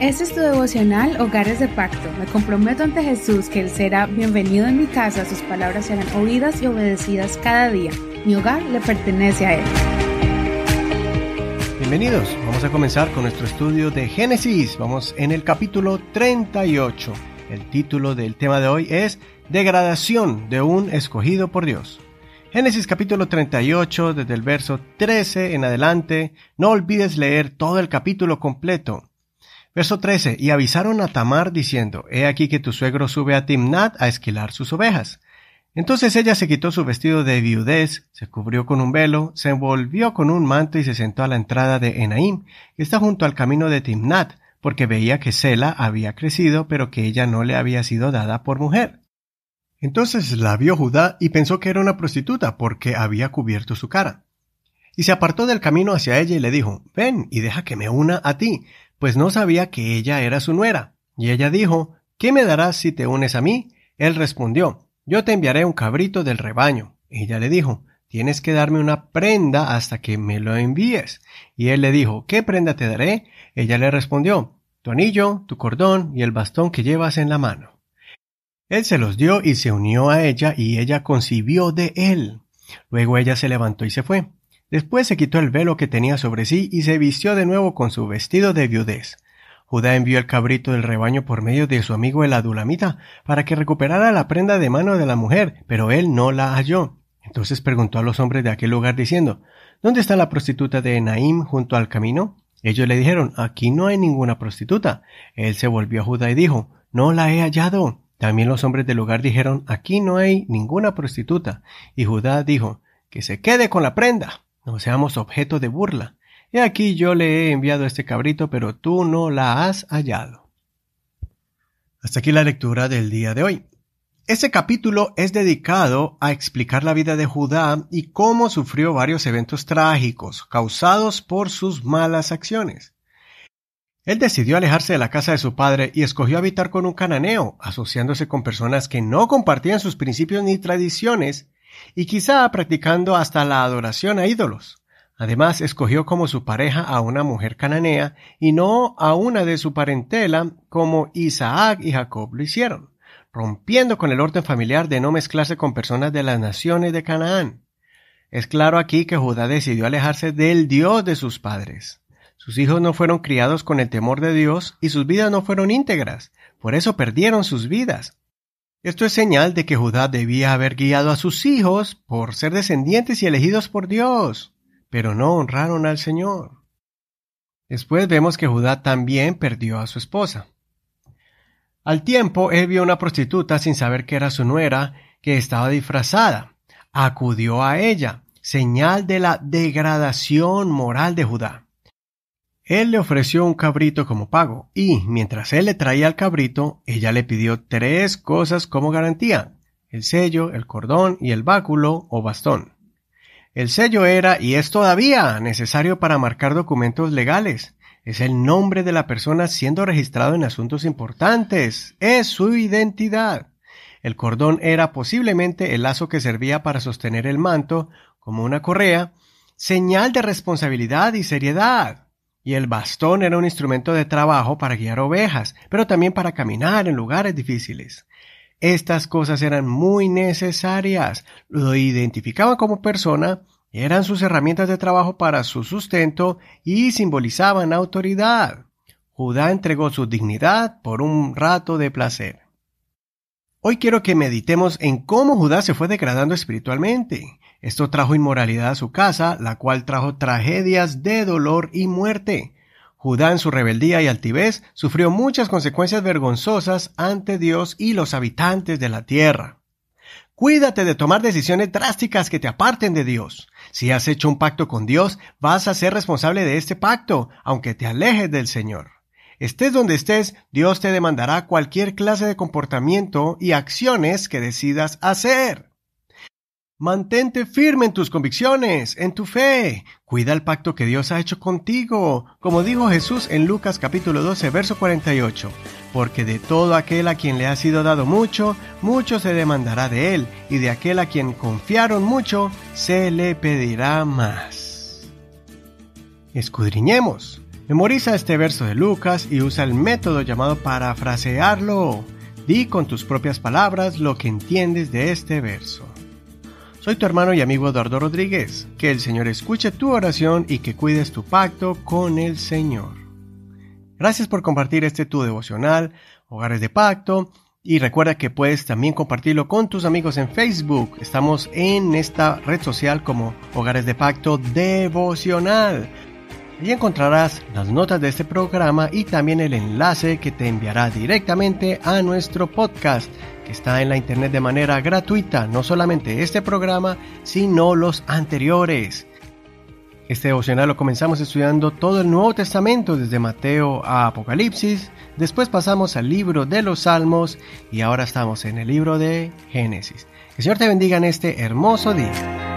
Este es tu devocional Hogares de Pacto. Me comprometo ante Jesús que Él será bienvenido en mi casa, sus palabras serán oídas y obedecidas cada día. Mi hogar le pertenece a Él. Bienvenidos, vamos a comenzar con nuestro estudio de Génesis. Vamos en el capítulo 38. El título del tema de hoy es Degradación de un escogido por Dios. Génesis capítulo 38, desde el verso 13 en adelante. No olvides leer todo el capítulo completo. Verso 13. Y avisaron a Tamar diciendo, He aquí que tu suegro sube a Timnat a esquilar sus ovejas. Entonces ella se quitó su vestido de viudez, se cubrió con un velo, se envolvió con un manto y se sentó a la entrada de Enaim, que está junto al camino de Timnat, porque veía que Sela había crecido, pero que ella no le había sido dada por mujer. Entonces la vio Judá y pensó que era una prostituta, porque había cubierto su cara. Y se apartó del camino hacia ella y le dijo, Ven y deja que me una a ti, pues no sabía que ella era su nuera. Y ella dijo, ¿Qué me darás si te unes a mí? Él respondió, Yo te enviaré un cabrito del rebaño. Ella le dijo, Tienes que darme una prenda hasta que me lo envíes. Y él le dijo, ¿Qué prenda te daré? Ella le respondió, Tu anillo, tu cordón y el bastón que llevas en la mano. Él se los dio y se unió a ella y ella concibió de él. Luego ella se levantó y se fue. Después se quitó el velo que tenía sobre sí y se vistió de nuevo con su vestido de viudez. Judá envió el cabrito del rebaño por medio de su amigo el adulamita para que recuperara la prenda de mano de la mujer, pero él no la halló. Entonces preguntó a los hombres de aquel lugar diciendo, ¿Dónde está la prostituta de Naim junto al camino? Ellos le dijeron, Aquí no hay ninguna prostituta. Él se volvió a Judá y dijo, No la he hallado. También los hombres del lugar dijeron, Aquí no hay ninguna prostituta. Y Judá dijo, Que se quede con la prenda no seamos objeto de burla. He aquí yo le he enviado este cabrito, pero tú no la has hallado. Hasta aquí la lectura del día de hoy. Este capítulo es dedicado a explicar la vida de Judá y cómo sufrió varios eventos trágicos causados por sus malas acciones. Él decidió alejarse de la casa de su padre y escogió habitar con un cananeo, asociándose con personas que no compartían sus principios ni tradiciones y quizá practicando hasta la adoración a ídolos. Además, escogió como su pareja a una mujer cananea y no a una de su parentela como Isaac y Jacob lo hicieron, rompiendo con el orden familiar de no mezclarse con personas de las naciones de Canaán. Es claro aquí que Judá decidió alejarse del Dios de sus padres. Sus hijos no fueron criados con el temor de Dios y sus vidas no fueron íntegras, por eso perdieron sus vidas. Esto es señal de que Judá debía haber guiado a sus hijos por ser descendientes y elegidos por Dios, pero no honraron al Señor. Después vemos que Judá también perdió a su esposa. Al tiempo, él vio una prostituta sin saber que era su nuera, que estaba disfrazada. Acudió a ella, señal de la degradación moral de Judá. Él le ofreció un cabrito como pago, y mientras él le traía el cabrito, ella le pidió tres cosas como garantía el sello, el cordón y el báculo o bastón. El sello era y es todavía necesario para marcar documentos legales. Es el nombre de la persona siendo registrado en asuntos importantes. Es su identidad. El cordón era posiblemente el lazo que servía para sostener el manto, como una correa, señal de responsabilidad y seriedad y el bastón era un instrumento de trabajo para guiar ovejas, pero también para caminar en lugares difíciles. Estas cosas eran muy necesarias, lo identificaban como persona, eran sus herramientas de trabajo para su sustento y simbolizaban autoridad. Judá entregó su dignidad por un rato de placer. Hoy quiero que meditemos en cómo Judá se fue degradando espiritualmente. Esto trajo inmoralidad a su casa, la cual trajo tragedias de dolor y muerte. Judá en su rebeldía y altivez sufrió muchas consecuencias vergonzosas ante Dios y los habitantes de la tierra. Cuídate de tomar decisiones drásticas que te aparten de Dios. Si has hecho un pacto con Dios, vas a ser responsable de este pacto, aunque te alejes del Señor. Estés donde estés, Dios te demandará cualquier clase de comportamiento y acciones que decidas hacer. Mantente firme en tus convicciones, en tu fe. Cuida el pacto que Dios ha hecho contigo, como dijo Jesús en Lucas capítulo 12, verso 48. Porque de todo aquel a quien le ha sido dado mucho, mucho se demandará de él, y de aquel a quien confiaron mucho, se le pedirá más. Escudriñemos. Memoriza este verso de Lucas y usa el método llamado parafrasearlo. Di con tus propias palabras lo que entiendes de este verso. Soy tu hermano y amigo Eduardo Rodríguez. Que el Señor escuche tu oración y que cuides tu pacto con el Señor. Gracias por compartir este tu devocional, Hogares de Pacto. Y recuerda que puedes también compartirlo con tus amigos en Facebook. Estamos en esta red social como Hogares de Pacto Devocional. Allí encontrarás las notas de este programa y también el enlace que te enviará directamente a nuestro podcast, que está en la internet de manera gratuita, no solamente este programa, sino los anteriores. Este devocional lo comenzamos estudiando todo el Nuevo Testamento, desde Mateo a Apocalipsis, después pasamos al libro de los Salmos y ahora estamos en el libro de Génesis. Que el Señor te bendiga en este hermoso día.